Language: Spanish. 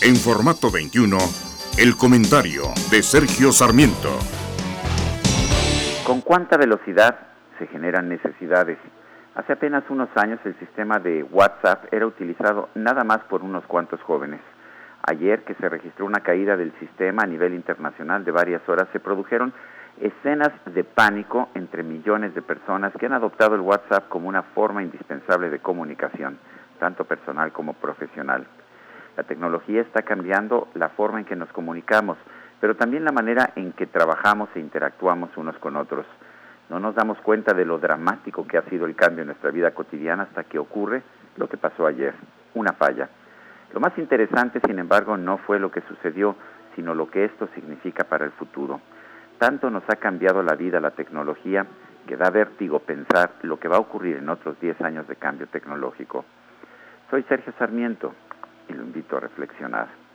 En formato 21, el comentario de Sergio Sarmiento. ¿Con cuánta velocidad se generan necesidades? Hace apenas unos años el sistema de WhatsApp era utilizado nada más por unos cuantos jóvenes. Ayer que se registró una caída del sistema a nivel internacional de varias horas, se produjeron escenas de pánico entre millones de personas que han adoptado el WhatsApp como una forma indispensable de comunicación, tanto personal como profesional. La tecnología está cambiando la forma en que nos comunicamos, pero también la manera en que trabajamos e interactuamos unos con otros. No nos damos cuenta de lo dramático que ha sido el cambio en nuestra vida cotidiana hasta que ocurre lo que pasó ayer, una falla. Lo más interesante, sin embargo, no fue lo que sucedió, sino lo que esto significa para el futuro. Tanto nos ha cambiado la vida la tecnología que da vértigo pensar lo que va a ocurrir en otros 10 años de cambio tecnológico. Soy Sergio Sarmiento lo invito a reflexionar.